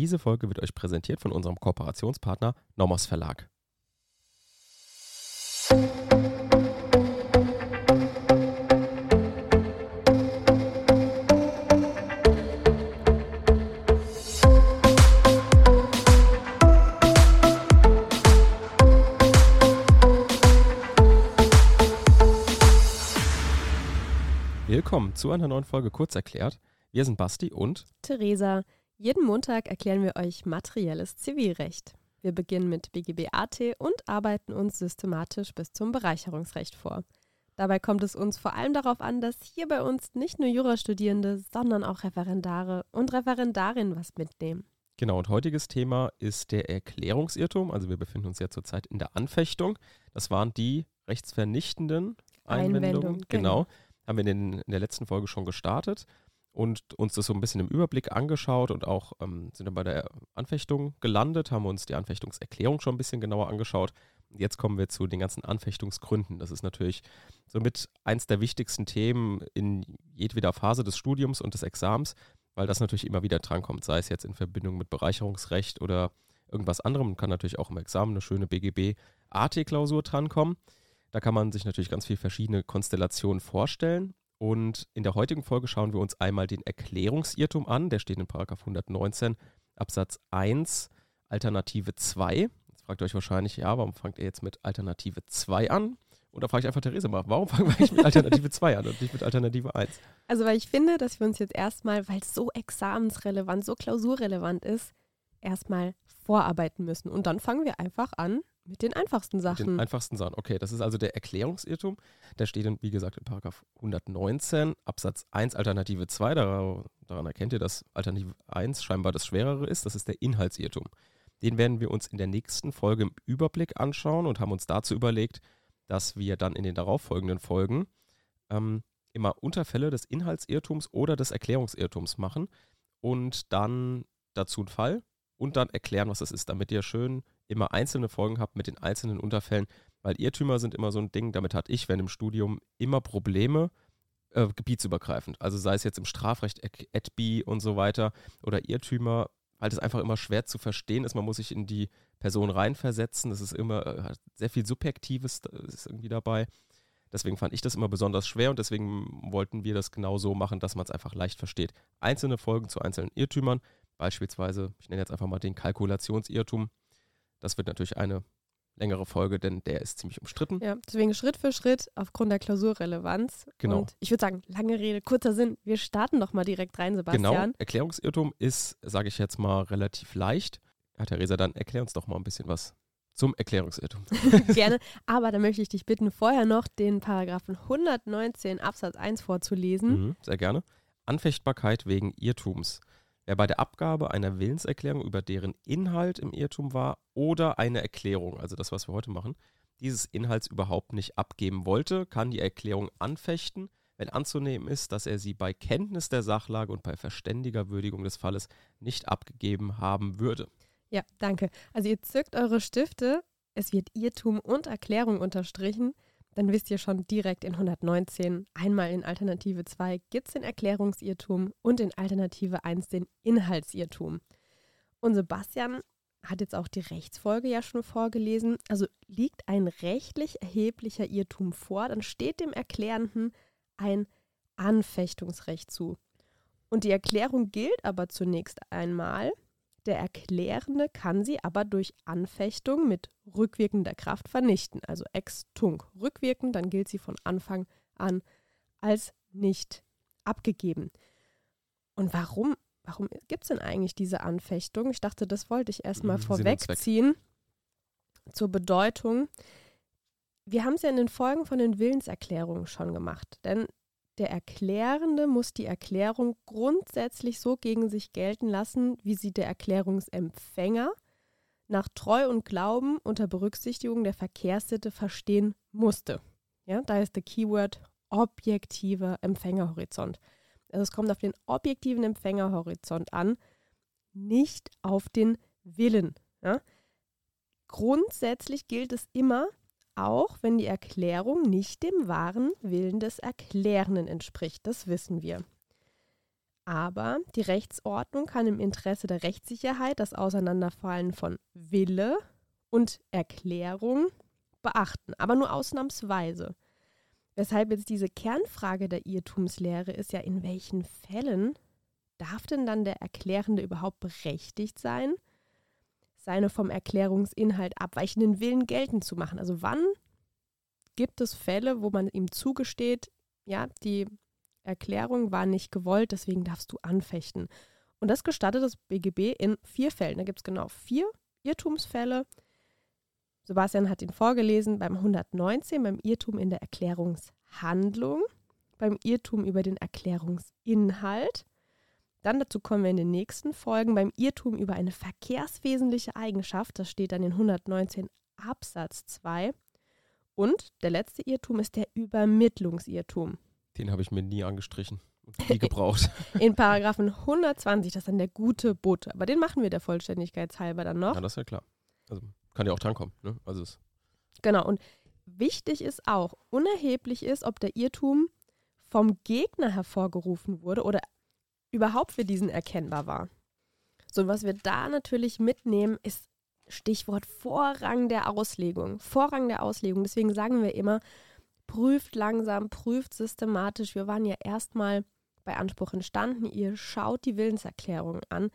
Diese Folge wird euch präsentiert von unserem Kooperationspartner Nomos Verlag. Willkommen zu einer neuen Folge Kurz erklärt. Wir sind Basti und Theresa. Jeden Montag erklären wir euch materielles Zivilrecht. Wir beginnen mit BGB-AT und arbeiten uns systematisch bis zum Bereicherungsrecht vor. Dabei kommt es uns vor allem darauf an, dass hier bei uns nicht nur Jurastudierende, sondern auch Referendare und Referendarinnen was mitnehmen. Genau, und heutiges Thema ist der Erklärungsirrtum. Also wir befinden uns ja zurzeit in der Anfechtung. Das waren die rechtsvernichtenden Einwendungen. Einwendung, genau. Haben wir in, den, in der letzten Folge schon gestartet und uns das so ein bisschen im Überblick angeschaut und auch ähm, sind dann bei der Anfechtung gelandet, haben uns die Anfechtungserklärung schon ein bisschen genauer angeschaut. Jetzt kommen wir zu den ganzen Anfechtungsgründen. Das ist natürlich somit eins der wichtigsten Themen in jedweder Phase des Studiums und des Exams, weil das natürlich immer wieder drankommt, sei es jetzt in Verbindung mit Bereicherungsrecht oder irgendwas anderem. Kann natürlich auch im Examen eine schöne BGB-AT-Klausur drankommen. Da kann man sich natürlich ganz viele verschiedene Konstellationen vorstellen. Und in der heutigen Folge schauen wir uns einmal den Erklärungsirrtum an. Der steht in Paragraph 119 Absatz 1 Alternative 2. Jetzt fragt ihr euch wahrscheinlich, ja, warum fangt ihr jetzt mit Alternative 2 an? Und da frage ich einfach Therese mal, warum fangen wir mit Alternative 2 an und nicht mit Alternative 1? Also, weil ich finde, dass wir uns jetzt erstmal, weil es so examensrelevant, so klausurrelevant ist, erstmal vorarbeiten müssen. Und dann fangen wir einfach an mit den einfachsten Mit Sachen. den einfachsten Sachen. Okay, das ist also der Erklärungsirrtum. Der steht, in, wie gesagt, in Paragraph 119 Absatz 1 Alternative 2. Daran, daran erkennt ihr, dass Alternative 1 scheinbar das Schwerere ist. Das ist der Inhaltsirrtum. Den werden wir uns in der nächsten Folge im Überblick anschauen und haben uns dazu überlegt, dass wir dann in den darauffolgenden Folgen ähm, immer Unterfälle des Inhaltsirrtums oder des Erklärungsirrtums machen und dann dazu einen Fall und dann erklären, was das ist, damit ihr schön immer einzelne Folgen habt mit den einzelnen Unterfällen, weil Irrtümer sind immer so ein Ding, damit hatte ich, wenn im Studium, immer Probleme, äh, gebietsübergreifend. Also sei es jetzt im Strafrecht, EDBI und so weiter oder Irrtümer, weil es einfach immer schwer zu verstehen ist. Man muss sich in die Person reinversetzen. Das ist immer äh, sehr viel Subjektives ist irgendwie dabei. Deswegen fand ich das immer besonders schwer und deswegen wollten wir das genau so machen, dass man es einfach leicht versteht. Einzelne Folgen zu einzelnen Irrtümern, beispielsweise, ich nenne jetzt einfach mal den Kalkulationsirrtum. Das wird natürlich eine längere Folge, denn der ist ziemlich umstritten. Ja, deswegen Schritt für Schritt aufgrund der Klausurrelevanz. Genau. Und ich würde sagen, lange Rede, kurzer Sinn. Wir starten doch mal direkt rein, Genau, Sebastian. Erklärungsirrtum ist, sage ich jetzt mal, relativ leicht. Ja, Theresa, dann erklär uns doch mal ein bisschen was zum Erklärungsirrtum. Gerne. Aber da möchte ich dich bitten, vorher noch den Paragraphen 119 Absatz 1 vorzulesen. Mhm, sehr gerne. Anfechtbarkeit wegen Irrtums. Wer bei der Abgabe einer Willenserklärung über deren Inhalt im Irrtum war oder eine Erklärung, also das, was wir heute machen, dieses Inhalts überhaupt nicht abgeben wollte, kann die Erklärung anfechten, wenn anzunehmen ist, dass er sie bei Kenntnis der Sachlage und bei verständiger Würdigung des Falles nicht abgegeben haben würde. Ja, danke. Also ihr zückt eure Stifte, es wird Irrtum und Erklärung unterstrichen. Dann wisst ihr schon direkt in 119, einmal in Alternative 2 gibt es den Erklärungsirrtum und in Alternative 1 den Inhaltsirrtum. Und Sebastian hat jetzt auch die Rechtsfolge ja schon vorgelesen. Also liegt ein rechtlich erheblicher Irrtum vor, dann steht dem Erklärenden ein Anfechtungsrecht zu. Und die Erklärung gilt aber zunächst einmal, der Erklärende kann sie aber durch Anfechtung mit rückwirkender Kraft vernichten, also ex tunc. Rückwirkend, dann gilt sie von Anfang an als nicht abgegeben. Und warum, warum gibt es denn eigentlich diese Anfechtung? Ich dachte, das wollte ich erstmal Mhm, vorwegziehen zur Bedeutung. Wir haben es ja in den Folgen von den Willenserklärungen schon gemacht, denn der Erklärende muss die Erklärung grundsätzlich so gegen sich gelten lassen, wie sie der Erklärungsempfänger nach Treu und Glauben unter Berücksichtigung der Verkehrssitte verstehen musste. Ja, da ist der Keyword objektiver Empfängerhorizont. Also es kommt auf den objektiven Empfängerhorizont an, nicht auf den Willen. Ja. Grundsätzlich gilt es immer, auch wenn die Erklärung nicht dem wahren Willen des Erklärenden entspricht. Das wissen wir. Aber die Rechtsordnung kann im Interesse der Rechtssicherheit das Auseinanderfallen von Wille und Erklärung beachten, aber nur ausnahmsweise. Weshalb jetzt diese Kernfrage der Irrtumslehre ist ja, in welchen Fällen darf denn dann der Erklärende überhaupt berechtigt sein, seine vom Erklärungsinhalt abweichenden Willen geltend zu machen? Also wann gibt es Fälle, wo man ihm zugesteht, ja, die Erklärung war nicht gewollt, deswegen darfst du anfechten. Und das gestattet das BGB in vier Fällen. Da gibt es genau vier Irrtumsfälle. Sebastian hat ihn vorgelesen beim 119, beim Irrtum in der Erklärungshandlung, beim Irrtum über den Erklärungsinhalt. Dann dazu kommen wir in den nächsten Folgen beim Irrtum über eine verkehrswesentliche Eigenschaft. Das steht dann in 119 Absatz 2. Und der letzte Irrtum ist der Übermittlungsirrtum. Den habe ich mir nie angestrichen und nie gebraucht. In Paragraphen 120, das ist dann der gute Bote. Aber den machen wir der Vollständigkeit halber dann noch. Ja, das ist ja klar. Also kann ja auch drankommen. Ne? Also es genau. Und wichtig ist auch, unerheblich ist, ob der Irrtum vom Gegner hervorgerufen wurde oder überhaupt für diesen erkennbar war. So, was wir da natürlich mitnehmen, ist Stichwort Vorrang der Auslegung. Vorrang der Auslegung. Deswegen sagen wir immer, prüft langsam, prüft systematisch. Wir waren ja erstmal bei Anspruch entstanden. Ihr schaut die Willenserklärung an.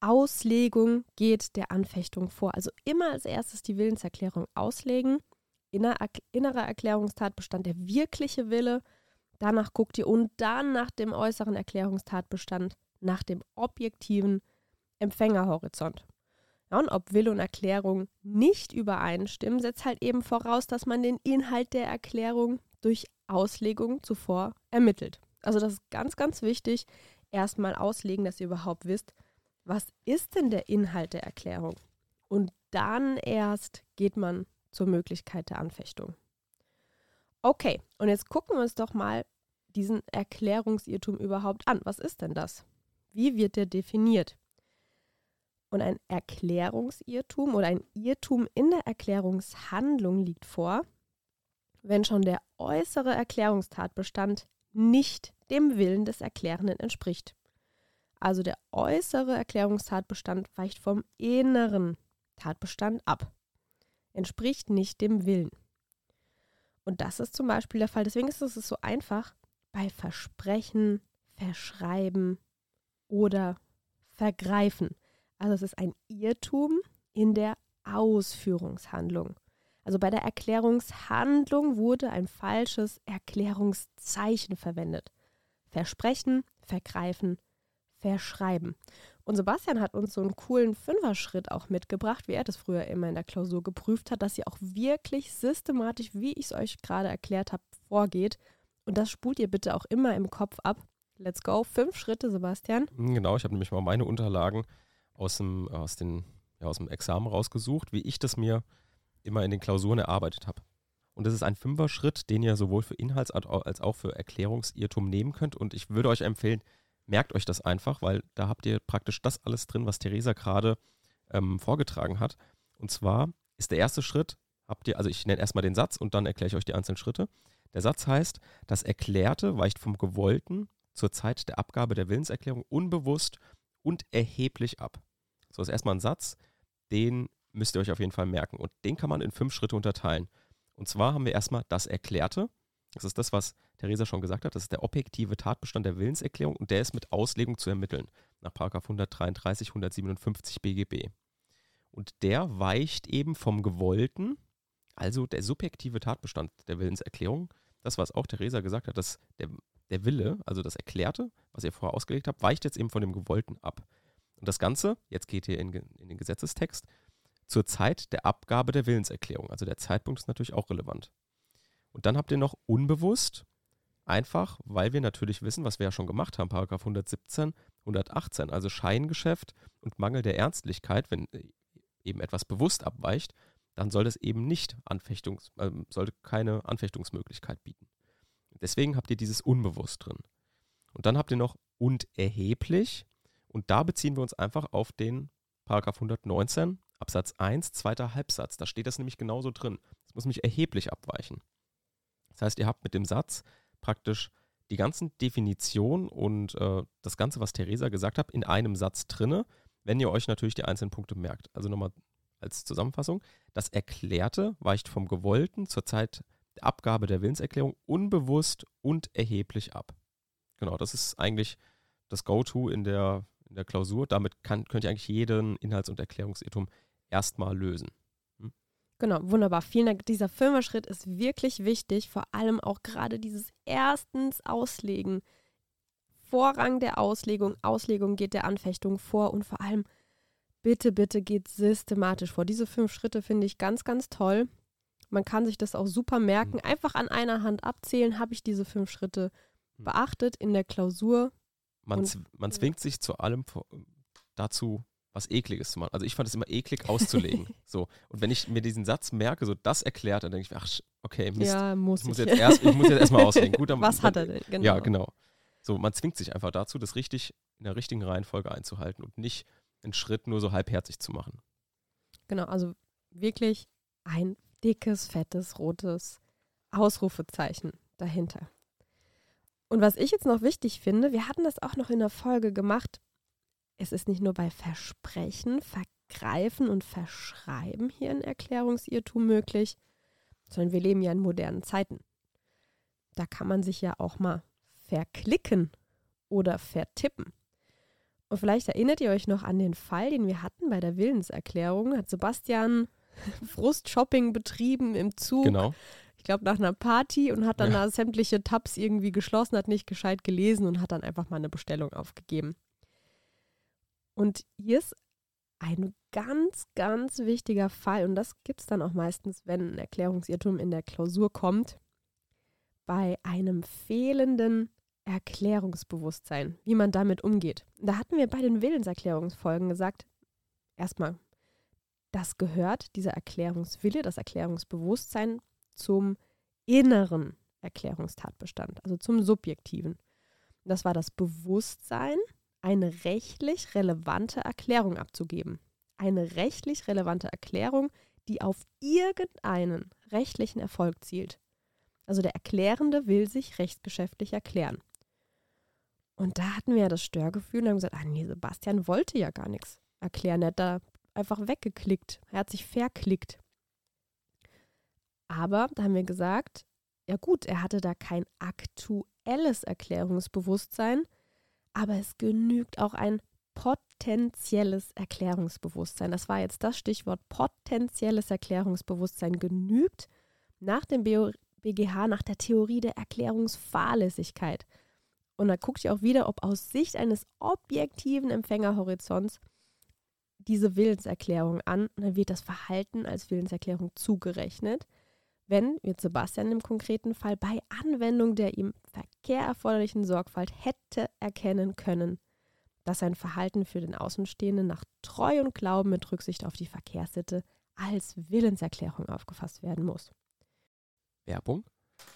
Auslegung geht der Anfechtung vor. Also immer als erstes die Willenserklärung auslegen. Inner, innerer Erklärungstatbestand der wirkliche Wille. Danach guckt ihr und dann nach dem äußeren Erklärungstatbestand nach dem objektiven Empfängerhorizont. Ja, und ob Wille und Erklärung nicht übereinstimmen, setzt halt eben voraus, dass man den Inhalt der Erklärung durch Auslegung zuvor ermittelt. Also das ist ganz, ganz wichtig. Erstmal auslegen, dass ihr überhaupt wisst, was ist denn der Inhalt der Erklärung? Und dann erst geht man zur Möglichkeit der Anfechtung. Okay, und jetzt gucken wir uns doch mal diesen Erklärungsirrtum überhaupt an. Was ist denn das? Wie wird der definiert? Und ein Erklärungsirrtum oder ein Irrtum in der Erklärungshandlung liegt vor, wenn schon der äußere Erklärungstatbestand nicht dem Willen des Erklärenden entspricht. Also der äußere Erklärungstatbestand weicht vom inneren Tatbestand ab, entspricht nicht dem Willen. Und das ist zum Beispiel der Fall. Deswegen ist es so einfach bei Versprechen, Verschreiben oder Vergreifen. Also es ist ein Irrtum in der Ausführungshandlung. Also bei der Erklärungshandlung wurde ein falsches Erklärungszeichen verwendet. Versprechen, vergreifen, verschreiben. Und Sebastian hat uns so einen coolen Fünfer-Schritt auch mitgebracht, wie er das früher immer in der Klausur geprüft hat, dass ihr auch wirklich systematisch, wie ich es euch gerade erklärt habe, vorgeht. Und das spult ihr bitte auch immer im Kopf ab. Let's go. Fünf Schritte, Sebastian. Genau, ich habe nämlich mal meine Unterlagen aus dem, aus, den, ja, aus dem Examen rausgesucht, wie ich das mir immer in den Klausuren erarbeitet habe. Und das ist ein Fünfer-Schritt, den ihr sowohl für Inhalts- als auch für Erklärungsirrtum nehmen könnt. Und ich würde euch empfehlen, merkt euch das einfach, weil da habt ihr praktisch das alles drin, was Theresa gerade ähm, vorgetragen hat. Und zwar ist der erste Schritt, habt ihr, also ich nenne erstmal den Satz und dann erkläre ich euch die einzelnen Schritte. Der Satz heißt, das Erklärte weicht vom Gewollten zur Zeit der Abgabe der Willenserklärung unbewusst und erheblich ab. So ist erstmal ein Satz, den müsst ihr euch auf jeden Fall merken. Und den kann man in fünf Schritte unterteilen. Und zwar haben wir erstmal das Erklärte. Das ist das, was Theresa schon gesagt hat. Das ist der objektive Tatbestand der Willenserklärung und der ist mit Auslegung zu ermitteln. Nach 133, 157 BGB. Und der weicht eben vom Gewollten, also der subjektive Tatbestand der Willenserklärung, das, was auch Theresa gesagt hat, dass der der Wille, also das Erklärte, was ihr vorher ausgelegt habt, weicht jetzt eben von dem Gewollten ab. Und das Ganze, jetzt geht ihr in, in den Gesetzestext, zur Zeit der Abgabe der Willenserklärung. Also der Zeitpunkt ist natürlich auch relevant. Und dann habt ihr noch unbewusst, einfach weil wir natürlich wissen, was wir ja schon gemacht haben, Paragraph 117, 118, also Scheingeschäft und Mangel der Ernstlichkeit, wenn äh, eben etwas bewusst abweicht, dann soll das eben nicht Anfechtungs, äh, sollte keine Anfechtungsmöglichkeit bieten. Deswegen habt ihr dieses unbewusst drin. Und dann habt ihr noch und erheblich. Und da beziehen wir uns einfach auf den Paragraph 119 Absatz 1, zweiter Halbsatz. Da steht das nämlich genauso drin. Es muss nämlich erheblich abweichen. Das heißt, ihr habt mit dem Satz praktisch die ganzen Definitionen und äh, das Ganze, was Theresa gesagt hat, in einem Satz drinne, wenn ihr euch natürlich die einzelnen Punkte merkt. Also nochmal als Zusammenfassung. Das Erklärte weicht vom Gewollten zur Zeit der Abgabe der Willenserklärung unbewusst und erheblich ab. Genau, das ist eigentlich das Go-To in der, in der Klausur. Damit kann, könnt ihr eigentlich jeden Inhalts- und Erklärungsirrtum erstmal lösen. Hm? Genau, wunderbar. Vielen Dank. Dieser Firmaschritt ist wirklich wichtig, vor allem auch gerade dieses erstens Auslegen. Vorrang der Auslegung. Auslegung geht der Anfechtung vor und vor allem bitte, bitte geht systematisch vor. Diese fünf Schritte finde ich ganz, ganz toll. Man kann sich das auch super merken. Mhm. Einfach an einer Hand abzählen, habe ich diese fünf Schritte mhm. beachtet in der Klausur. Man, man zwingt sich zu allem dazu, was Ekliges zu machen. Also ich fand es immer eklig auszulegen. so. Und wenn ich mir diesen Satz merke, so das erklärt, dann denke ich mir, ach, okay, Mist, ja, muss ich, muss jetzt erst, ich muss jetzt erstmal auslegen. Gut, dann, was hat er denn? Genau. Ja, genau. So, man zwingt sich einfach dazu, das richtig in der richtigen Reihenfolge einzuhalten und nicht einen Schritt nur so halbherzig zu machen. Genau, also wirklich ein dickes, fettes, rotes Ausrufezeichen dahinter. Und was ich jetzt noch wichtig finde, wir hatten das auch noch in der Folge gemacht, es ist nicht nur bei Versprechen, Vergreifen und Verschreiben hier ein Erklärungsirrtum möglich, sondern wir leben ja in modernen Zeiten. Da kann man sich ja auch mal verklicken oder vertippen. Und vielleicht erinnert ihr euch noch an den Fall, den wir hatten bei der Willenserklärung. Hat Sebastian Frustshopping betrieben im Zug. Genau. Ich glaube, nach einer Party und hat dann ja. da sämtliche Tabs irgendwie geschlossen, hat nicht gescheit gelesen und hat dann einfach mal eine Bestellung aufgegeben. Und hier ist ein ganz, ganz wichtiger Fall, und das gibt es dann auch meistens, wenn ein Erklärungsirrtum in der Klausur kommt, bei einem fehlenden Erklärungsbewusstsein, wie man damit umgeht. Da hatten wir bei den Willenserklärungsfolgen gesagt, erstmal, das gehört, dieser Erklärungswille, das Erklärungsbewusstsein zum inneren Erklärungstatbestand, also zum subjektiven. Das war das Bewusstsein, eine rechtlich relevante Erklärung abzugeben. Eine rechtlich relevante Erklärung, die auf irgendeinen rechtlichen Erfolg zielt. Also der Erklärende will sich rechtsgeschäftlich erklären. Und da hatten wir ja das Störgefühl und haben gesagt, ah nee, Sebastian wollte ja gar nichts erklären. Er hat da einfach weggeklickt. Er hat sich verklickt. Aber da haben wir gesagt, ja gut, er hatte da kein aktuelles Erklärungsbewusstsein, aber es genügt auch ein potenzielles Erklärungsbewusstsein. Das war jetzt das Stichwort potenzielles Erklärungsbewusstsein genügt nach dem BGH, nach der Theorie der Erklärungsfahrlässigkeit. Und da guckt ihr auch wieder, ob aus Sicht eines objektiven Empfängerhorizonts diese Willenserklärung an und dann wird das Verhalten als Willenserklärung zugerechnet, wenn, wie Sebastian im konkreten Fall, bei Anwendung der ihm Verkehr erforderlichen Sorgfalt hätte erkennen können, dass sein Verhalten für den Außenstehenden nach Treu und Glauben mit Rücksicht auf die Verkehrssitte als Willenserklärung aufgefasst werden muss. Werbung.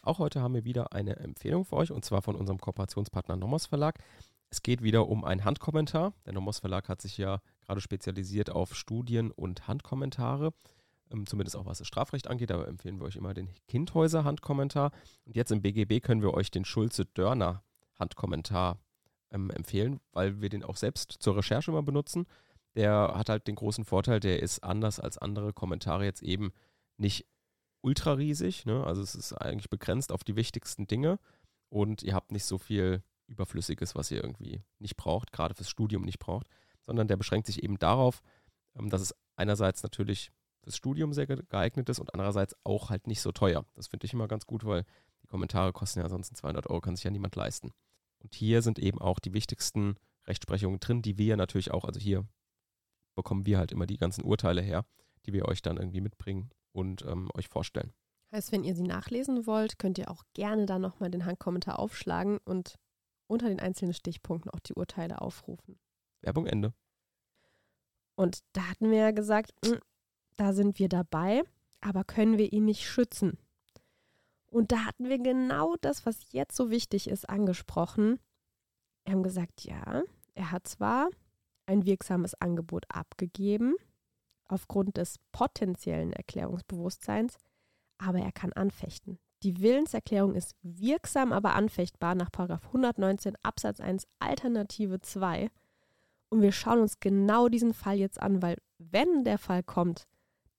Auch heute haben wir wieder eine Empfehlung für euch und zwar von unserem Kooperationspartner Nomos Verlag. Es geht wieder um einen Handkommentar. Der Nomos Verlag hat sich ja gerade spezialisiert auf Studien und Handkommentare, ähm, zumindest auch was das Strafrecht angeht. Da empfehlen wir euch immer den Kindhäuser Handkommentar. Und jetzt im BGB können wir euch den Schulze-Dörner Handkommentar ähm, empfehlen, weil wir den auch selbst zur Recherche immer benutzen. Der hat halt den großen Vorteil, der ist anders als andere Kommentare jetzt eben nicht ultra riesig. Ne? Also es ist eigentlich begrenzt auf die wichtigsten Dinge und ihr habt nicht so viel Überflüssiges, was ihr irgendwie nicht braucht, gerade fürs Studium nicht braucht, sondern der beschränkt sich eben darauf, ähm, dass es einerseits natürlich fürs Studium sehr geeignet ist und andererseits auch halt nicht so teuer. Das finde ich immer ganz gut, weil die Kommentare kosten ja sonst 200 Euro, kann sich ja niemand leisten. Und hier sind eben auch die wichtigsten Rechtsprechungen drin, die wir natürlich auch, also hier bekommen wir halt immer die ganzen Urteile her, die wir euch dann irgendwie mitbringen und ähm, euch vorstellen. Heißt, wenn ihr sie nachlesen wollt, könnt ihr auch gerne dann nochmal den Handkommentar aufschlagen und unter den einzelnen Stichpunkten auch die Urteile aufrufen. Werbung Ende. Und da hatten wir ja gesagt, hm, da sind wir dabei, aber können wir ihn nicht schützen? Und da hatten wir genau das, was jetzt so wichtig ist, angesprochen. Wir haben gesagt, ja, er hat zwar ein wirksames Angebot abgegeben, aufgrund des potenziellen Erklärungsbewusstseins, aber er kann anfechten. Die Willenserklärung ist wirksam, aber anfechtbar nach 119 Absatz 1 Alternative 2. Und wir schauen uns genau diesen Fall jetzt an, weil wenn der Fall kommt,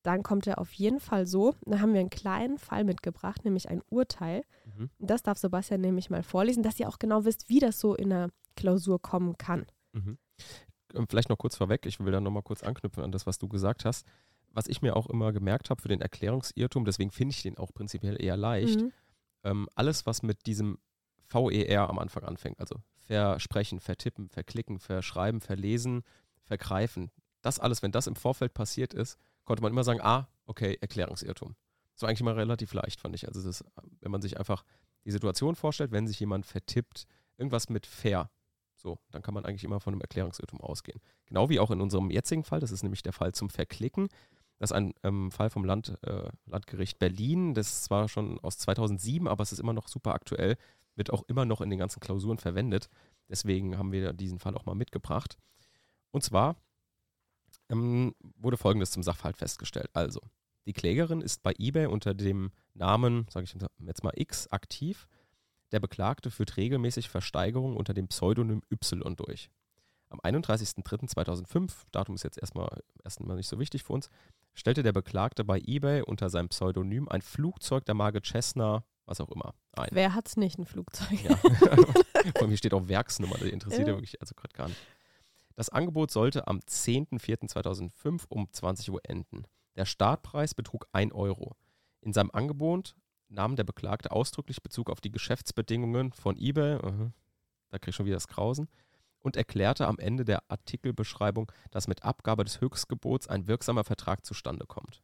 dann kommt er auf jeden Fall so. Da haben wir einen kleinen Fall mitgebracht, nämlich ein Urteil. Mhm. Das darf Sebastian nämlich mal vorlesen, dass ihr auch genau wisst, wie das so in der Klausur kommen kann. Mhm. Ähm, vielleicht noch kurz vorweg, ich will da nochmal kurz anknüpfen an das, was du gesagt hast. Was ich mir auch immer gemerkt habe für den Erklärungsirrtum, deswegen finde ich den auch prinzipiell eher leicht, mhm. ähm, alles, was mit diesem VER am Anfang anfängt, also versprechen, vertippen, verklicken, verschreiben, verlesen, vergreifen, das alles, wenn das im Vorfeld passiert ist, konnte man immer sagen, ah, okay, Erklärungsirrtum. So eigentlich immer relativ leicht, fand ich. Also das, wenn man sich einfach die Situation vorstellt, wenn sich jemand vertippt, irgendwas mit fair, so, dann kann man eigentlich immer von einem Erklärungsirrtum ausgehen. Genau wie auch in unserem jetzigen Fall, das ist nämlich der Fall zum Verklicken. Das ist ein ähm, Fall vom Land, äh, Landgericht Berlin. Das ist zwar schon aus 2007, aber es ist immer noch super aktuell, wird auch immer noch in den ganzen Klausuren verwendet. Deswegen haben wir diesen Fall auch mal mitgebracht. Und zwar ähm, wurde Folgendes zum Sachverhalt festgestellt. Also, die Klägerin ist bei eBay unter dem Namen, sage ich jetzt mal X, aktiv der Beklagte führt regelmäßig Versteigerungen unter dem Pseudonym Y durch. Am 31.03.2005, Datum ist jetzt erstmal, erstmal nicht so wichtig für uns, stellte der Beklagte bei eBay unter seinem Pseudonym ein Flugzeug der Marke Cessna, was auch immer, ein. Wer hat es nicht, ein Flugzeug? Ja. Vor mir steht auch Werksnummer, die interessiert ja, ja wirklich also gerade gar nicht. Das Angebot sollte am 10.04.2005 um 20 Uhr enden. Der Startpreis betrug 1 Euro. In seinem Angebot nahm der Beklagte ausdrücklich Bezug auf die Geschäftsbedingungen von eBay, da krieg ich schon wieder das Krausen, und erklärte am Ende der Artikelbeschreibung, dass mit Abgabe des Höchstgebots ein wirksamer Vertrag zustande kommt.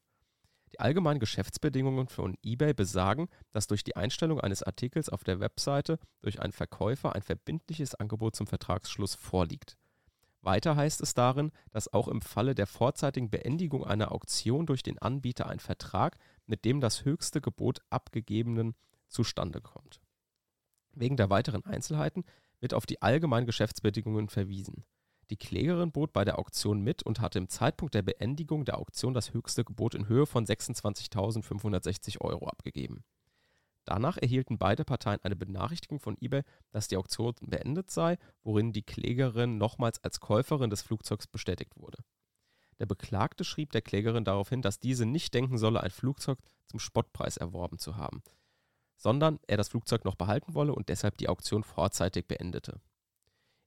Die allgemeinen Geschäftsbedingungen von eBay besagen, dass durch die Einstellung eines Artikels auf der Webseite durch einen Verkäufer ein verbindliches Angebot zum Vertragsschluss vorliegt. Weiter heißt es darin, dass auch im Falle der vorzeitigen Beendigung einer Auktion durch den Anbieter ein Vertrag mit dem das höchste Gebot abgegebenen zustande kommt. Wegen der weiteren Einzelheiten wird auf die allgemeinen Geschäftsbedingungen verwiesen. Die Klägerin bot bei der Auktion mit und hatte im Zeitpunkt der Beendigung der Auktion das höchste Gebot in Höhe von 26.560 Euro abgegeben. Danach erhielten beide Parteien eine Benachrichtigung von eBay, dass die Auktion beendet sei, worin die Klägerin nochmals als Käuferin des Flugzeugs bestätigt wurde. Der Beklagte schrieb der Klägerin daraufhin, dass diese nicht denken solle, ein Flugzeug zum Spottpreis erworben zu haben, sondern er das Flugzeug noch behalten wolle und deshalb die Auktion vorzeitig beendete.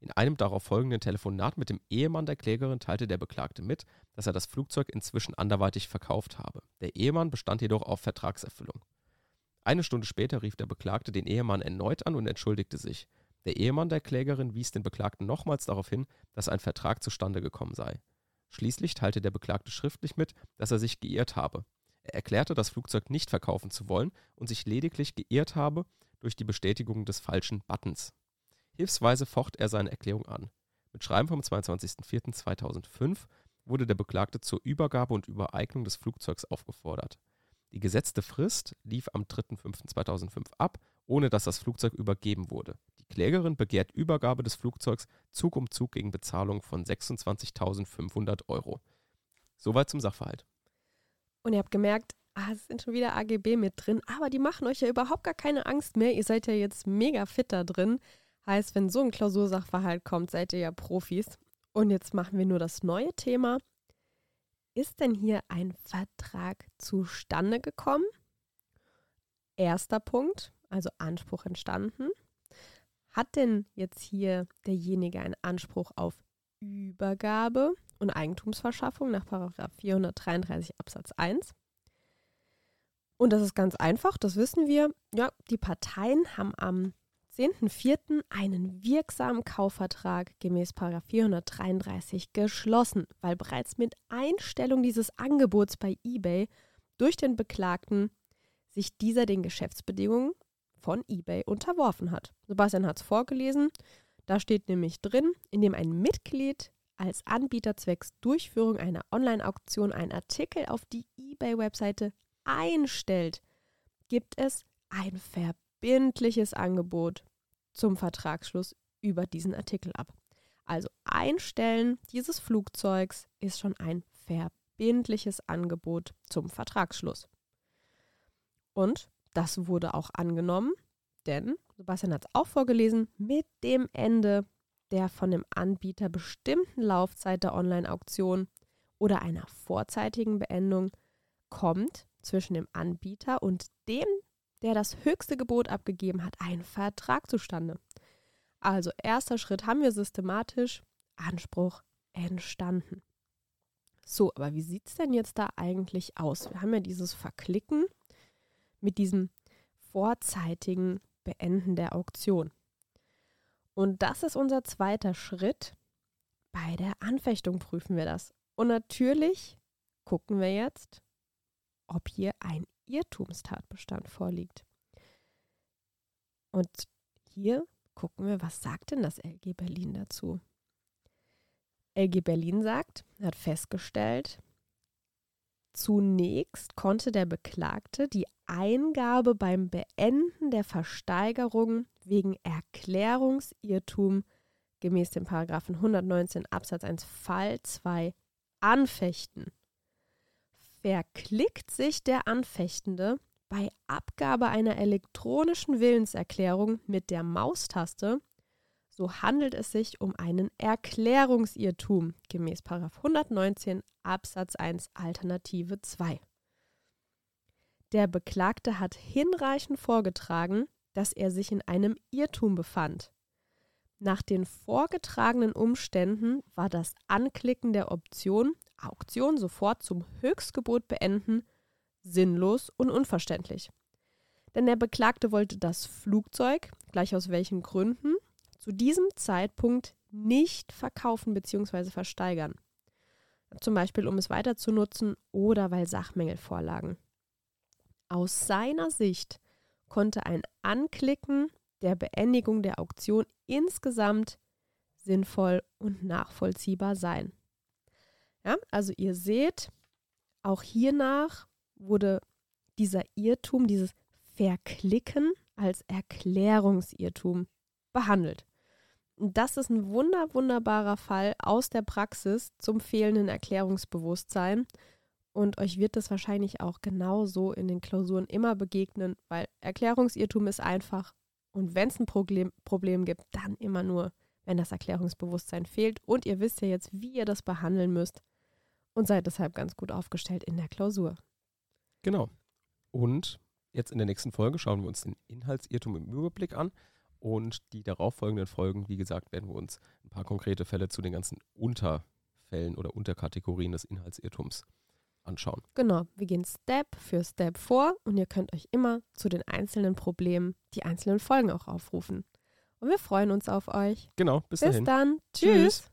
In einem darauf folgenden Telefonat mit dem Ehemann der Klägerin teilte der Beklagte mit, dass er das Flugzeug inzwischen anderweitig verkauft habe. Der Ehemann bestand jedoch auf Vertragserfüllung. Eine Stunde später rief der Beklagte den Ehemann erneut an und entschuldigte sich. Der Ehemann der Klägerin wies den Beklagten nochmals darauf hin, dass ein Vertrag zustande gekommen sei. Schließlich teilte der Beklagte schriftlich mit, dass er sich geirrt habe. Er erklärte, das Flugzeug nicht verkaufen zu wollen und sich lediglich geirrt habe durch die Bestätigung des falschen Buttons. Hilfsweise focht er seine Erklärung an. Mit Schreiben vom 22.04.2005 wurde der Beklagte zur Übergabe und Übereignung des Flugzeugs aufgefordert. Die gesetzte Frist lief am 3.05.2005 ab, ohne dass das Flugzeug übergeben wurde. Klägerin begehrt Übergabe des Flugzeugs Zug um Zug gegen Bezahlung von 26.500 Euro. Soweit zum Sachverhalt. Und ihr habt gemerkt, ah, es sind schon wieder AGB mit drin, aber die machen euch ja überhaupt gar keine Angst mehr. Ihr seid ja jetzt mega fit da drin. Heißt, wenn so ein Klausursachverhalt kommt, seid ihr ja Profis. Und jetzt machen wir nur das neue Thema. Ist denn hier ein Vertrag zustande gekommen? Erster Punkt, also Anspruch entstanden. Hat denn jetzt hier derjenige einen Anspruch auf Übergabe und Eigentumsverschaffung nach 433 Absatz 1? Und das ist ganz einfach, das wissen wir. Ja, die Parteien haben am 10.04. einen wirksamen Kaufvertrag gemäß 433 geschlossen, weil bereits mit Einstellung dieses Angebots bei eBay durch den Beklagten sich dieser den Geschäftsbedingungen von eBay unterworfen hat. Sebastian hat es vorgelesen. Da steht nämlich drin, indem ein Mitglied als Anbieter zwecks Durchführung einer Online-Auktion einen Artikel auf die eBay-Webseite einstellt, gibt es ein verbindliches Angebot zum Vertragsschluss über diesen Artikel ab. Also Einstellen dieses Flugzeugs ist schon ein verbindliches Angebot zum Vertragsschluss. Und das wurde auch angenommen, denn, Sebastian hat es auch vorgelesen, mit dem Ende der von dem Anbieter bestimmten Laufzeit der Online-Auktion oder einer vorzeitigen Beendung kommt zwischen dem Anbieter und dem, der das höchste Gebot abgegeben hat, ein Vertrag zustande. Also erster Schritt haben wir systematisch Anspruch entstanden. So, aber wie sieht es denn jetzt da eigentlich aus? Wir haben ja dieses Verklicken mit diesem vorzeitigen Beenden der Auktion. Und das ist unser zweiter Schritt. Bei der Anfechtung prüfen wir das. Und natürlich gucken wir jetzt, ob hier ein Irrtumstatbestand vorliegt. Und hier gucken wir, was sagt denn das LG Berlin dazu? LG Berlin sagt, hat festgestellt, zunächst konnte der Beklagte die Eingabe beim Beenden der Versteigerung wegen Erklärungsirrtum gemäß dem Paragraphen 119 Absatz 1 Fall 2 anfechten verklickt sich der Anfechtende bei Abgabe einer elektronischen Willenserklärung mit der Maustaste, so handelt es sich um einen Erklärungsirrtum gemäß 119 Absatz 1 Alternative 2. Der Beklagte hat hinreichend vorgetragen, dass er sich in einem Irrtum befand. Nach den vorgetragenen Umständen war das Anklicken der Option Auktion sofort zum Höchstgebot beenden sinnlos und unverständlich. Denn der Beklagte wollte das Flugzeug, gleich aus welchen Gründen, zu diesem Zeitpunkt nicht verkaufen bzw. versteigern. Zum Beispiel, um es weiter zu nutzen oder weil Sachmängel vorlagen. Aus seiner Sicht konnte ein Anklicken der Beendigung der Auktion insgesamt sinnvoll und nachvollziehbar sein. Ja, also ihr seht, auch hiernach wurde dieser Irrtum, dieses Verklicken als Erklärungsirrtum behandelt. Das ist ein wunder, wunderbarer Fall aus der Praxis zum fehlenden Erklärungsbewusstsein. Und euch wird das wahrscheinlich auch genauso in den Klausuren immer begegnen, weil Erklärungsirrtum ist einfach. Und wenn es ein Problem, Problem gibt, dann immer nur, wenn das Erklärungsbewusstsein fehlt. Und ihr wisst ja jetzt, wie ihr das behandeln müsst und seid deshalb ganz gut aufgestellt in der Klausur. Genau. Und jetzt in der nächsten Folge schauen wir uns den Inhaltsirrtum im Überblick an. Und die darauffolgenden Folgen, wie gesagt, werden wir uns ein paar konkrete Fälle zu den ganzen Unterfällen oder Unterkategorien des Inhaltsirrtums anschauen. Genau, wir gehen Step für Step vor und ihr könnt euch immer zu den einzelnen Problemen die einzelnen Folgen auch aufrufen. Und wir freuen uns auf euch. Genau, bis, bis dahin. dann. Tschüss. Tschüss.